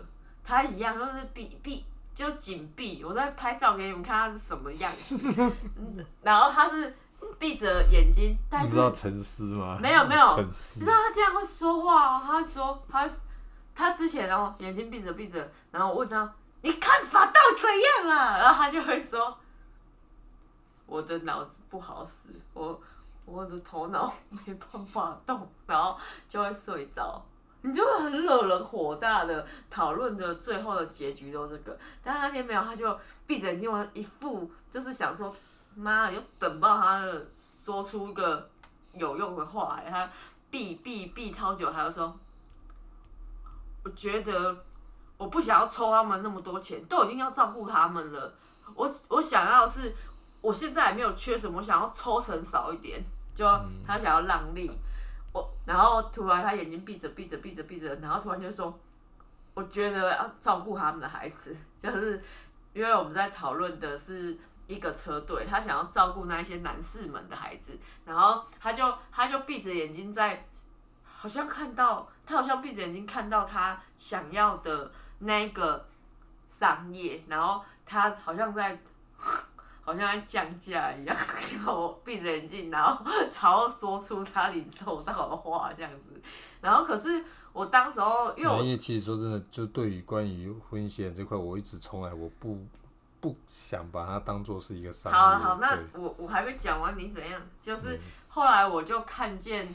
他一样就是闭闭就紧闭。我在拍照给你们看他是什么样子，然后他是闭着眼睛，但是知道沉思吗？没有没有，知道他这样会说话哦。他说他他之前哦眼睛闭着闭着，然后我问他。你看法到怎样了？然后他就会说：“我的脑子不好使，我我的头脑没办法动，然后就会睡着。”你就会很惹人火大的讨论的最后的结局都这个。但是那天没有，他就闭着眼睛，我一副就是想说：“妈，又等不到他的说出一个有用的话。”他闭闭闭超久，他就说：“我觉得。”我不想要抽他们那么多钱，都已经要照顾他们了。我我想要是，我现在也没有缺什么，我想要抽成少一点。就他想要让利，我然后突然他眼睛闭着闭着闭着闭着，然后突然就说，我觉得要照顾他们的孩子，就是因为我们在讨论的是一个车队，他想要照顾那一些男士们的孩子，然后他就他就闭着眼睛在，好像看到他好像闭着眼睛看到他想要的那个商业，然后他好像在。好像在降价一样，然后闭着眼睛，然后然后说出他领受到的话这样子，然后可是我当时候因为我其实说真的，就对于关于婚姻险这块，我一直从来我不不想把它当做是一个商业。好好，那我我还没讲完，你怎样？就是后来我就看见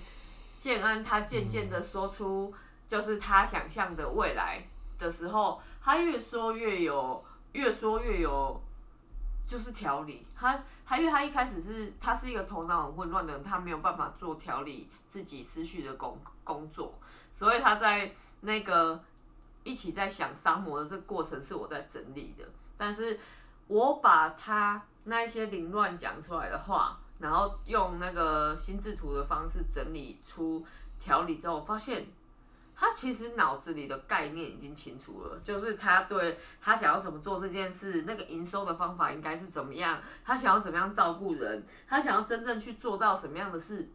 建安他渐渐的说出，就是他想象的未来的时候，他越说越有，越说越有。就是调理他，他因为他一开始是他是一个头脑很混乱的人，他没有办法做调理自己思绪的工工作，所以他在那个一起在想沙魔的这个过程是我在整理的，但是我把他那一些凌乱讲出来的话，然后用那个心智图的方式整理出调理之后，发现。他其实脑子里的概念已经清楚了，就是他对他想要怎么做这件事，那个营收的方法应该是怎么样，他想要怎么样照顾人，他想要真正去做到什么样的事，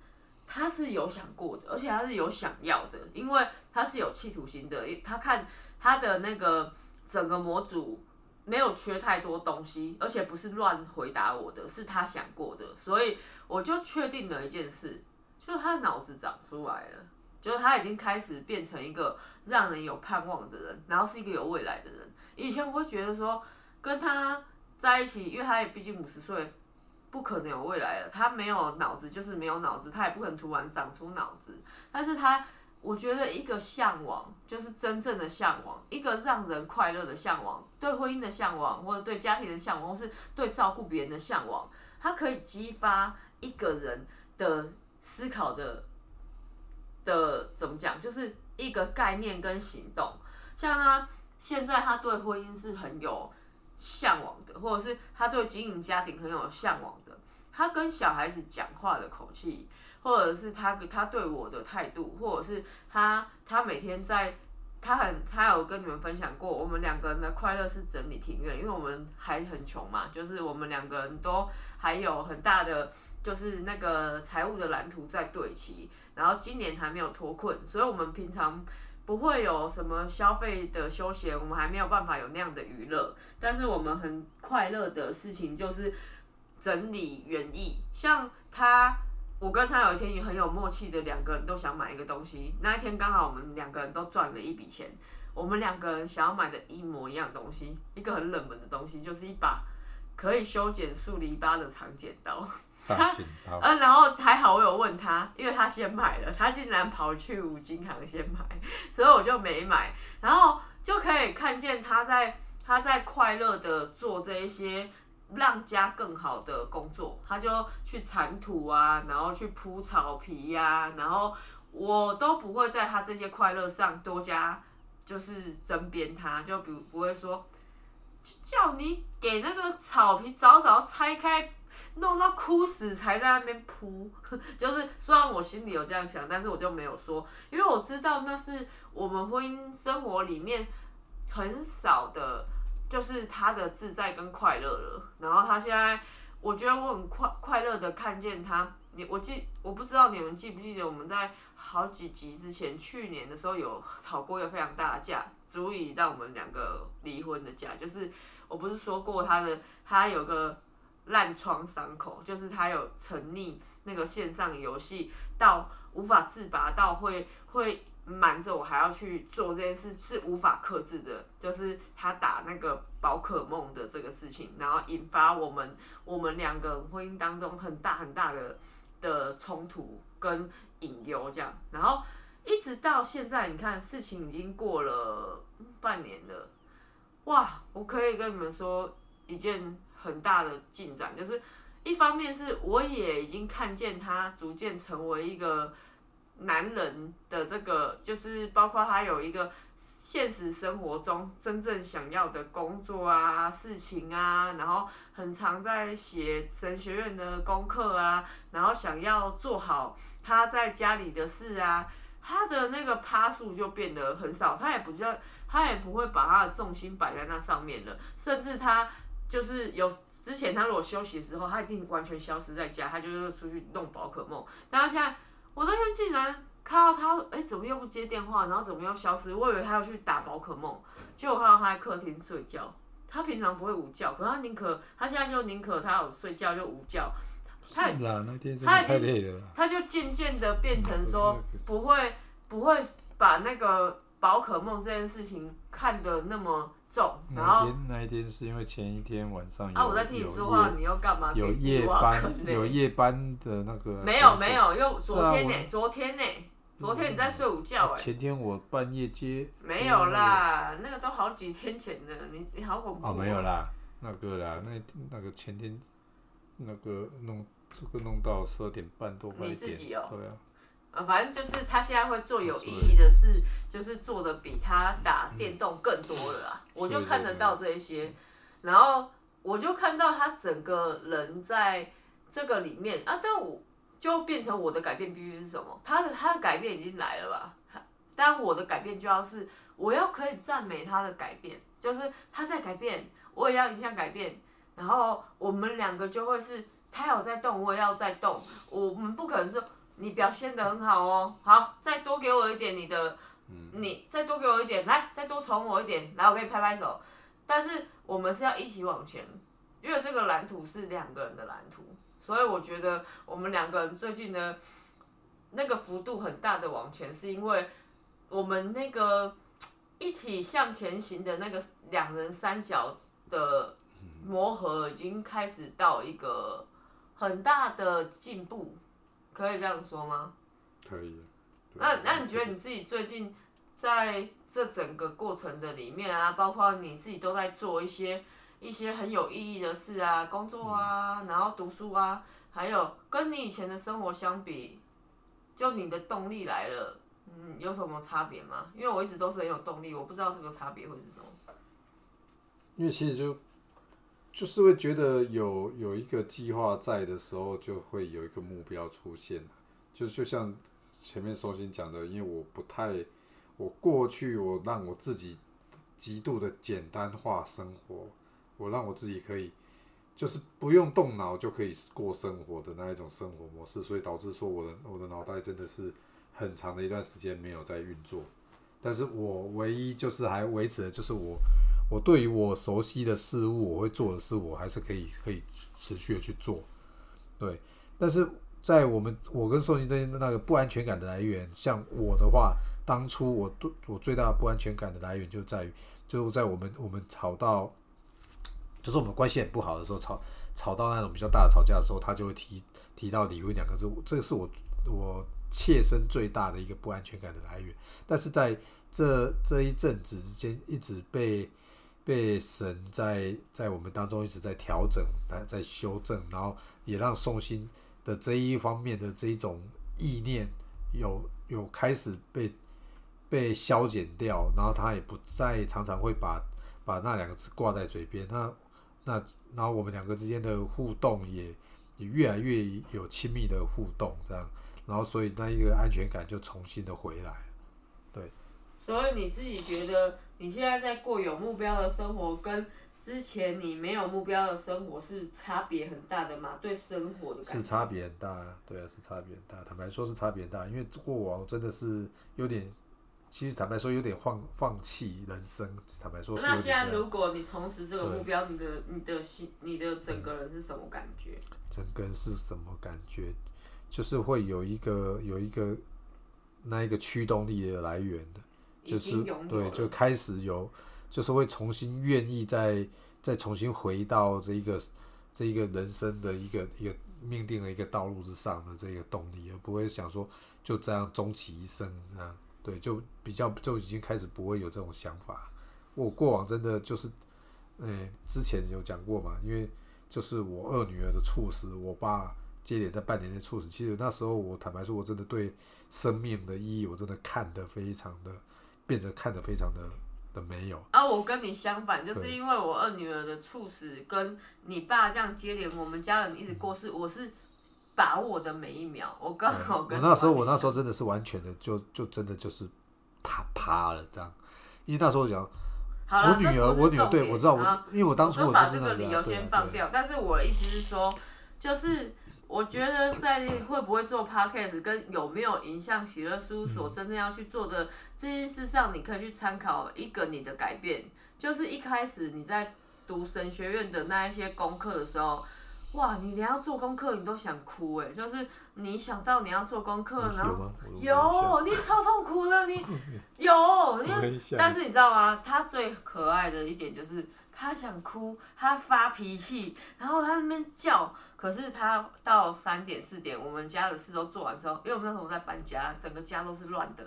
他是有想过的，而且他是有想要的，因为他是有企图心的。他看他的那个整个模组没有缺太多东西，而且不是乱回答我的，是他想过的，所以我就确定了一件事，就他的脑子长出来了。就是他已经开始变成一个让人有盼望的人，然后是一个有未来的人。以前我会觉得说跟他在一起，因为他也毕竟五十岁，不可能有未来了。他没有脑子就是没有脑子，他也不可能突然长出脑子。但是他，我觉得一个向往，就是真正的向往，一个让人快乐的向往，对婚姻的向往，或者对家庭的向往，或是对照顾别人的向往，它可以激发一个人的思考的。的怎么讲，就是一个概念跟行动。像他现在，他对婚姻是很有向往的，或者是他对经营家庭很有向往的。他跟小孩子讲话的口气，或者是他他对我的态度，或者是他他每天在，他很他有跟你们分享过，我们两个人的快乐是整理庭院，因为我们还很穷嘛，就是我们两个人都还有很大的就是那个财务的蓝图在对齐。然后今年还没有脱困，所以我们平常不会有什么消费的休闲，我们还没有办法有那样的娱乐。但是我们很快乐的事情就是整理园艺。像他，我跟他有一天也很有默契的，两个人都想买一个东西。那一天刚好我们两个人都赚了一笔钱，我们两个人想要买的一模一样东西，一个很冷门的东西，就是一把可以修剪树篱笆的长剪刀。他，嗯，然后还好我有问他，因为他先买了，他竟然跑去五金行先买，所以我就没买。然后就可以看见他在他在快乐的做这一些让家更好的工作，他就去铲土啊，然后去铺草皮呀，然后我都不会在他这些快乐上多加就是争辩他，就比如不会说叫你给那个草皮早早拆开。弄到哭死才在那边扑，就是虽然我心里有这样想，但是我就没有说，因为我知道那是我们婚姻生活里面很少的，就是他的自在跟快乐了。然后他现在，我觉得我很快快乐的看见他。你我记，我不知道你们记不记得我们在好几集之前，去年的时候有吵过一个非常大的架，足以让我们两个离婚的架。就是我不是说过他的，他有个。烂疮伤口，就是他有沉溺那个线上游戏到无法自拔，到会会瞒着我还要去做这件事，是无法克制的。就是他打那个宝可梦的这个事情，然后引发我们我们两个婚姻当中很大很大的的冲突跟隐忧这样。然后一直到现在，你看事情已经过了半年了，哇！我可以跟你们说一件。很大的进展，就是一方面是我也已经看见他逐渐成为一个男人的这个，就是包括他有一个现实生活中真正想要的工作啊、事情啊，然后很常在写神学院的功课啊，然后想要做好他在家里的事啊，他的那个趴数就变得很少，他也不叫他也不会把他的重心摆在那上面了，甚至他就是有之前他如果休息的时候，他一定完全消失在家，他就是出去弄宝可梦，然后现在我那天竟然。看到他，哎，怎么又不接电话？然后怎么又消失？我以为他要去打宝可梦，结果看到他在客厅睡觉。他平常不会午觉，可他宁可他现在就宁可他有睡觉就午觉。他啦，那天真的太累了。他就渐渐的变成说，不会不会把那个宝可梦这件事情看得那么重。然后那一天是因为前一天晚上啊，我在听你说话，你又干嘛？有夜班，有夜班的那个。没有没有，又昨天呢？昨天呢？昨天你在睡午觉哎，前天我半夜接，没有啦，那个都好几天前的，你你好恐怖哦，没有啦，那个啦，那那个前天那个弄这个弄到十二点半多快一点，对啊，呃，反正就是他现在会做有意义的事，就是做的比他打电动更多了啦，我就看得到这一些，然后我就看到他整个人在这个里面啊，但我。就变成我的改变必须是什么？他的他的改变已经来了吧？但我的改变就要是我要可以赞美他的改变，就是他在改变，我也要影响改变，然后我们两个就会是他有在动，我也要在动。我们不可能是你表现的很好哦，好，再多给我一点你的，你再多给我一点，来再多宠我一点，来我给你拍拍手。但是我们是要一起往前，因为这个蓝图是两个人的蓝图。所以我觉得我们两个人最近呢那个幅度很大的往前，是因为我们那个一起向前行的那个两人三角的磨合已经开始到一个很大的进步，可以这样说吗？可以。那那你觉得你自己最近在这整个过程的里面啊，包括你自己都在做一些。一些很有意义的事啊，工作啊，然后读书啊，还有跟你以前的生活相比，就你的动力来了，嗯，有什么差别吗？因为我一直都是很有动力，我不知道这个差别会是什么。因为其实就就是会觉得有有一个计划在的时候，就会有一个目标出现。就就像前面收心讲的，因为我不太，我过去我让我自己极度的简单化生活。我让我自己可以，就是不用动脑就可以过生活的那一种生活模式，所以导致说我的我的脑袋真的是很长的一段时间没有在运作。但是我唯一就是还维持的就是我我对于我熟悉的事物，我会做的事，我还是可以可以持续的去做。对，但是在我们我跟宋鑫之间的那个不安全感的来源，像我的话，当初我对我最大的不安全感的来源就在于，就在我们我们吵到。就是我们关系很不好的时候，吵吵到那种比较大的吵架的时候，他就会提提到离婚两个字。这个是我我切身最大的一个不安全感的来源。但是在这这一阵子之间，一直被被神在在我们当中一直在调整、在在修正，然后也让宋心的这一方面的这一种意念有有开始被被消减掉，然后他也不再常常会把把那两个字挂在嘴边。那那然后我们两个之间的互动也也越来越有亲密的互动，这样，然后所以那一个安全感就重新的回来，对。所以你自己觉得你现在在过有目标的生活，跟之前你没有目标的生活是差别很大的吗？对生活的是差别很大，对啊，是差别很大。坦白说，是差别很大，因为过往真的是有点。其实坦白说，有点放放弃人生。坦白说，那现在如果你重拾这个目标，你的你的心，你的整个人是什么感觉？整个人是什么感觉？就是会有一个有一个那一个驱动力的来源的，就是对，就开始有，就是会重新愿意再再重新回到这一个这一个人生的一个一个命定的一个道路之上的这个动力，而不会想说就这样终其一生这样。对，就比较就已经开始不会有这种想法。我过往真的就是，诶，之前有讲过嘛，因为就是我二女儿的猝死，我爸接连在半年内猝死。其实那时候我坦白说，我真的对生命的意义，我真的看得非常的变得看得非常的的没有。啊、我跟你相反，就是因为我二女儿的猝死跟你爸这样接连，我们家人一直过世，我是把握的每一秒，我刚好我跟那时候我那时候候真的是完全的就就真的就是塌趴了这样，因为那时候讲好了，我女儿我女儿对我知道啊我因为我当初我就把这个理由先放掉，但是我的意思是说，就是我觉得在会不会做 podcast 跟有没有影响喜乐事务所嗯真正要去做的这件事上，你可以去参考一个你的改变，就是一开始你在读神学院的那一些功课的时候。哇，你连要做功课你都想哭哎，就是你想到你要做功课，然后有你超痛苦的，你 有，但是你知道吗？他最可爱的一点就是他想哭，他发脾气，然后他那边叫。可是他到三点四点，我们家的事都做完之后，因为我们那时候在搬家，整个家都是乱的，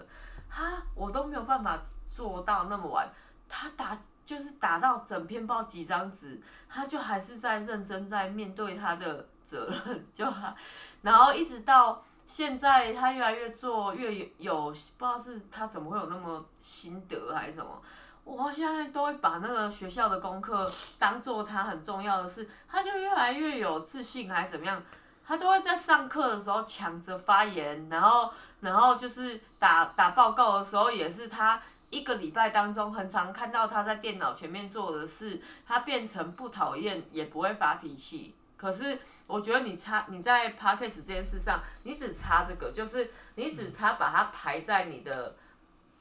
他我都没有办法做到那么晚。他打就是打到整篇报几张纸，他就还是在认真在面对他的责任，就他，然后一直到现在，他越来越做越有，不知道是他怎么会有那么心得还是什么。我现在都会把那个学校的功课当做他很重要的事，他就越来越有自信还是怎么样，他都会在上课的时候抢着发言，然后然后就是打打报告的时候也是他一个礼拜当中很常看到他在电脑前面做的事，他变成不讨厌也不会发脾气，可是。我觉得你差你在 p a c k a g e 这件事上，你只差这个，就是你只差把它排在你的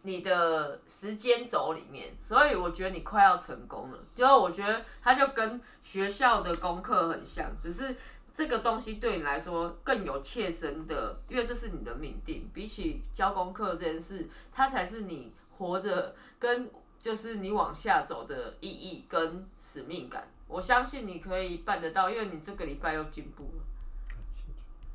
你的时间轴里面，所以我觉得你快要成功了。就是我觉得它就跟学校的功课很像，只是这个东西对你来说更有切身的，因为这是你的命定。比起教功课这件事，它才是你活着跟就是你往下走的意义跟使命感。我相信你可以办得到，因为你这个礼拜又进步了。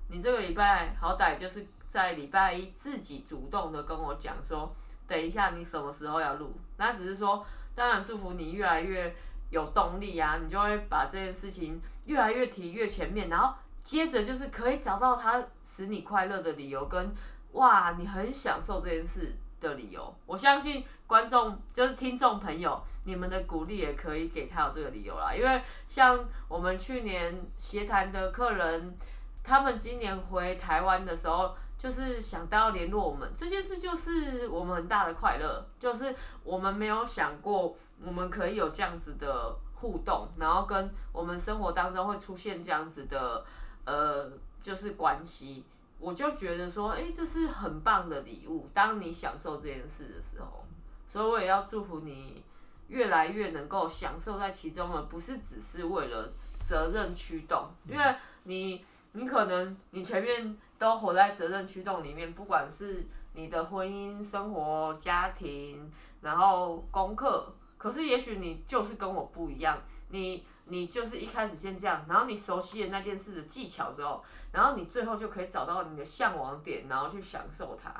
你这个礼拜好歹就是在礼拜一自己主动的跟我讲说，等一下你什么时候要录，那只是说，当然祝福你越来越有动力啊，你就会把这件事情越来越提越前面，然后接着就是可以找到它使你快乐的理由，跟哇你很享受这件事的理由。我相信观众就是听众朋友，你们的鼓励也可以给他有这个理由啦，因为像我们去年协谈的客人。他们今年回台湾的时候，就是想到联络我们这件事，就是我们很大的快乐，就是我们没有想过我们可以有这样子的互动，然后跟我们生活当中会出现这样子的呃，就是关系，我就觉得说，哎、这是很棒的礼物。当你享受这件事的时候，所以我也要祝福你越来越能够享受在其中，而不是只是为了责任驱动，因为你。你可能你前面都活在责任驱动里面，不管是你的婚姻生活、家庭，然后功课，可是也许你就是跟我不一样，你你就是一开始先这样，然后你熟悉了那件事的技巧之后，然后你最后就可以找到你的向往点，然后去享受它。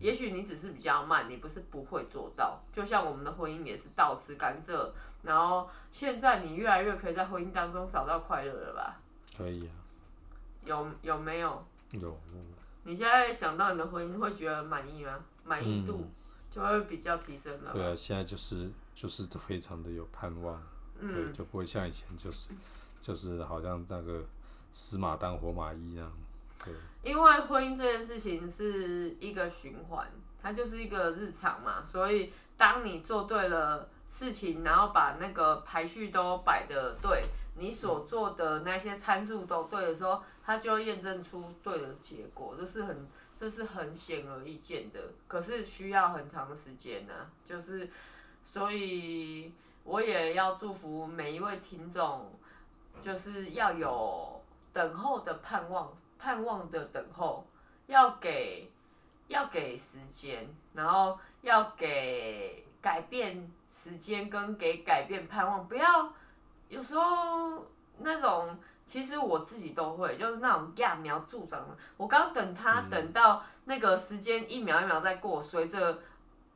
也许你只是比较慢，你不是不会做到。就像我们的婚姻也是倒吃甘蔗，然后现在你越来越可以在婚姻当中找到快乐了吧？可以啊，有有没有？有你现在想到你的婚姻，会觉得满意吗？满意度嗯就会比较提升了吧。对啊，现在就是就是非常的有盼望，对，嗯，就不会像以前就是就是好像那个死马当活马医那样，对，因为婚姻这件事情是一个循环，它就是一个日常嘛，所以当你做对了事情，然后把那个排序都摆的对，你所做的那些参数都对的时候，它就验证出对的结果，这是很这是很显而易见的，可是需要很长的时间呢、就是所以我也要祝福每一位听众，就是要有等候的盼望，盼望的等候，要给要给时间，然后要给改变时间跟给改变盼望，不要有时候那种。其实我自己都会，就是那种揠苗助长的。我刚等他等到那个时间一秒一秒在过，随着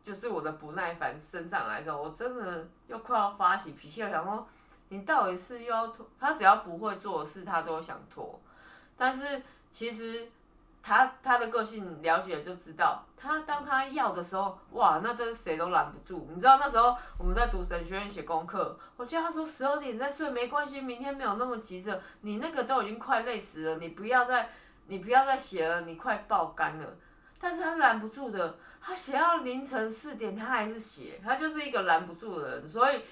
就是我的不耐烦升上来的时候，我真的又快要发起脾气了，想说你到底是又要拖？他只要不会做的事，他都想拖。但是其实他他的个性了解了就知道，他当他要的时候，哇，那真是谁都拦不住。你知道那时候我们在读神学院写功课，我叫他说十二点再睡没关系，明天没有那么急着，你那个都已经快累死了，你不要再你不要再写了，你快爆肝了。但是他拦不住的，他写到凌晨四点，他还是写，他就是一个拦不住的人。所以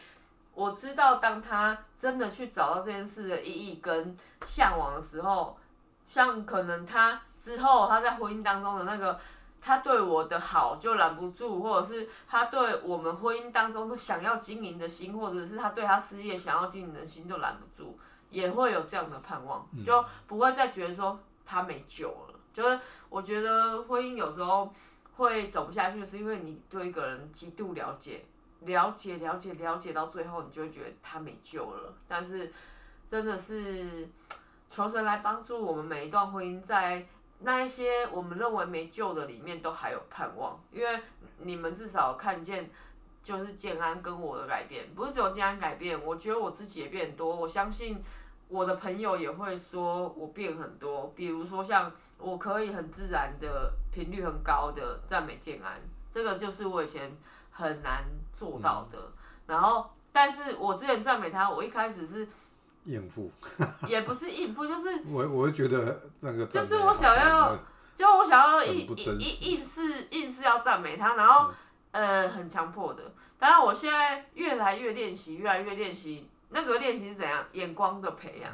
我知道，当他真的去找到这件事的意义跟向往的时候，像可能他。之后他在婚姻当中的那个，他对我的好就拦不住，或者是他对我们婚姻当中想要经营的心，或者是他对他事业想要经营的心就拦不住，也会有这样的盼望，就不会再觉得说他没救了。就是我觉得婚姻有时候会走不下去，是因为你对一个人极度了解，了解了解了解到最后，你就会觉得他没救了。但是真的是求神来帮助我们每一段婚姻在。那一些我们认为没救的里面都还有盼望，因为你们至少看见就是建安跟我的改变，不是只有建安改变，我觉得我自己也变很多。我相信我的朋友也会说我变很多，比如说像我可以很自然的频率很高的赞美建安，这个就是我以前很难做到的。然后，但是我之前赞美他，我一开始是。应付，也不是应付，就是 我，我会觉得那个就是我想要，就我想要硬硬硬是硬是要赞美他，然后呃很强迫的。当然我现在越来越练习，越来越练习，那个练习是怎样？眼光的培养，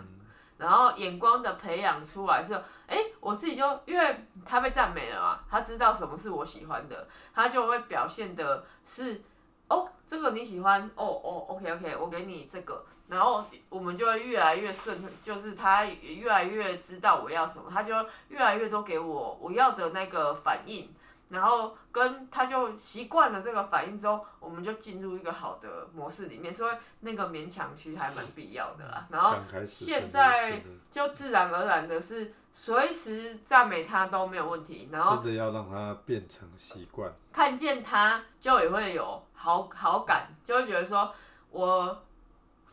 然后眼光的培养出来是，哎，我自己就因为他被赞美了嘛，他知道什么是我喜欢的，他就会表现的是，哦，这个你喜欢，哦哦，OK OK，我给你这个。然后我们就会越来越顺，就是他越来越知道我要什么，他就越来越多给我我要的那个反应，然后跟他就习惯了这个反应之后，我们就进入一个好的模式里面，所以那个勉强其实还蛮必要的啦。然后现在就自然而然的是随时赞美他都没有问题，然后真的要让他变成习惯，看见他就也会有好好感，就会觉得说我。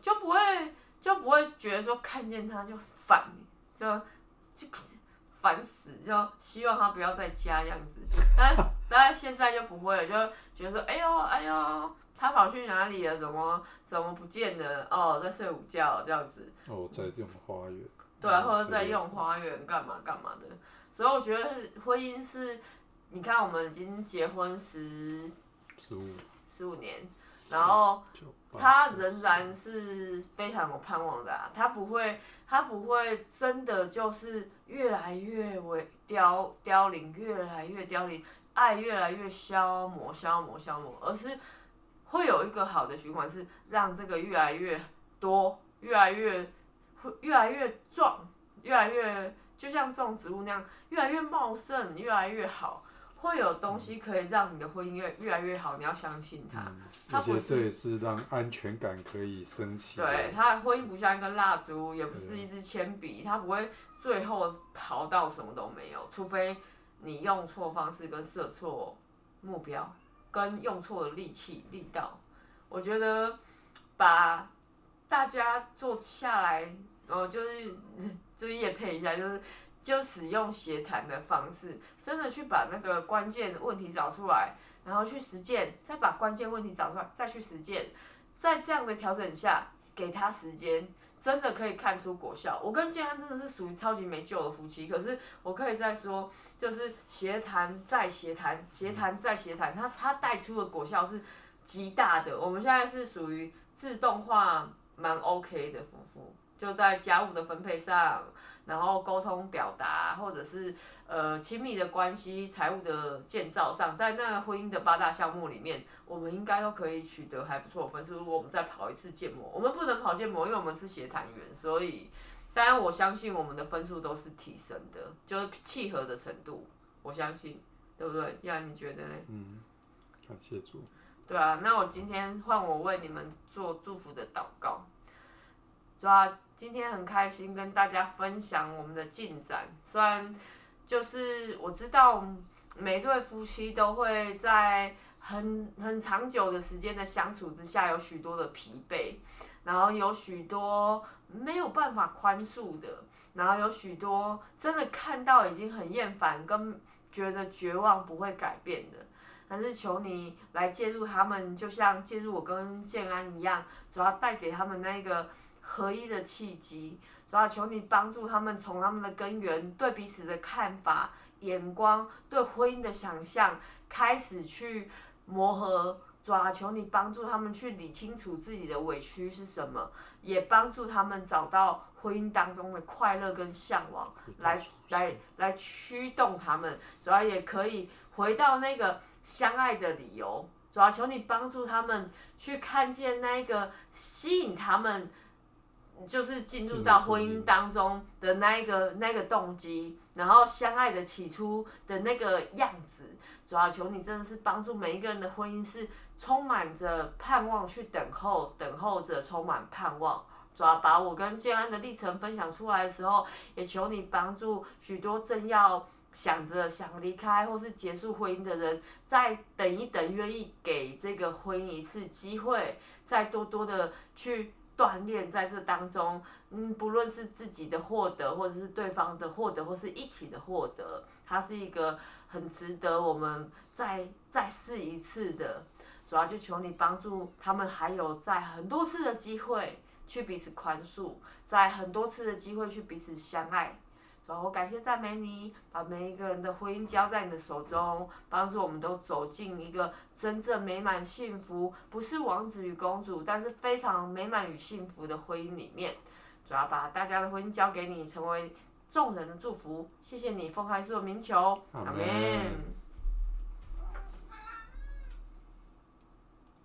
就不会就不会觉得说看见他就烦，就就烦死，就希望他不要再加这样子。但但现在就不会了，就觉得说哎呦哎呦，他跑去哪里了？怎么怎么不见了？哦，在睡午觉这样子。哦，在用花园。对啊，或者在用花园干嘛干嘛的。所以我觉得婚姻是，你看我们已经结婚十十五十五年，然后。他仍然是非常有盼望的，他不会，他不会真的就是越来越为凋凋零，越来越凋零，爱越来越消磨消磨消磨，而是会有一个好的循环，是让这个越来越多，越来越会越来越壮，越来越就像种植物那样，越来越茂盛，越来越好。会有东西可以让你的婚姻越越来越好，你要相信他。而且这也是让安全感可以升起。对，他的婚姻不像一根蜡烛，也不是一支铅笔，他不会最后逃到什么都没有，除非你用错方式跟设错目标，跟用错的力气力道。我觉得把大家坐下来，呃，就是 就是也配一下，就是。就使用协谈的方式，真的去把那个关键问题找出来，然后去实践，再把关键问题找出来，再去实践，在这样的调整下，给他时间，真的可以看出果效。我跟建安真的是属于超级没救的夫妻，可是我可以再说，就是协谈再协谈，协谈再协谈，他他带出的果效是极大的。我们现在是属于自动化蛮 OK 的夫妇，就在家务的分配上。然后沟通表达，或者是呃亲密的关系、财务的建造上，在那个婚姻的八大项目里面，我们应该都可以取得还不错的分数。如果我们再跑一次建模，我们不能跑建模，因为我们是协谈员，所以当然我相信我们的分数都是提升的，就是契合的程度，我相信，对不对？亚你觉得呢？嗯，感谢主。对啊，那我今天换我为你们做祝福的祷告。主要今天很开心跟大家分享我们的进展，虽然就是我知道每对夫妻都会在很很长久的时间的相处之下有许多的疲惫，然后有许多没有办法宽恕的，然后有许多真的看到已经很厌烦，跟觉得绝望不会改变的。但是求你来介入他们，就像介入我跟建安一样，主要带给他们那个合一的契机。主要求你帮助他们从他们的根源、对彼此的看法、眼光、对婚姻的想象开始去磨合。主要求你帮助他们去理清楚自己的委屈是什么，也帮助他们找到婚姻当中的快乐跟向往，来来来驱动他们。主要也可以回到那个相爱的理由。主要求你帮助他们去看见那个吸引他们。就是进入到婚姻当中的那一个那个动机，然后相爱的起初的那个样子，主要求你真的是帮助每一个人的婚姻是充满着盼望去等候，等候着充满盼望。主要把我跟建安的历程分享出来的时候，也求你帮助许多正要想着想离开或是结束婚姻的人，再等一等，愿意给这个婚姻一次机会，再多多的去。锻炼在这当中，嗯，不论是自己的获得，或者是对方的获得，或是一起的获得，它是一个很值得我们再再试一次的。主要就求你帮助他们，还有在很多次的机会去彼此宽恕，在很多次的机会去彼此相爱。主我感谢赞美你，把每一个人的婚姻交在你的手中，帮助我们都走进一个真正美满幸福，不是王子与公主，但是非常美满与幸福的婚姻里面。主要把大家的婚姻交给你，成为众人的祝福。谢谢你，奉开稣的名求，阿门。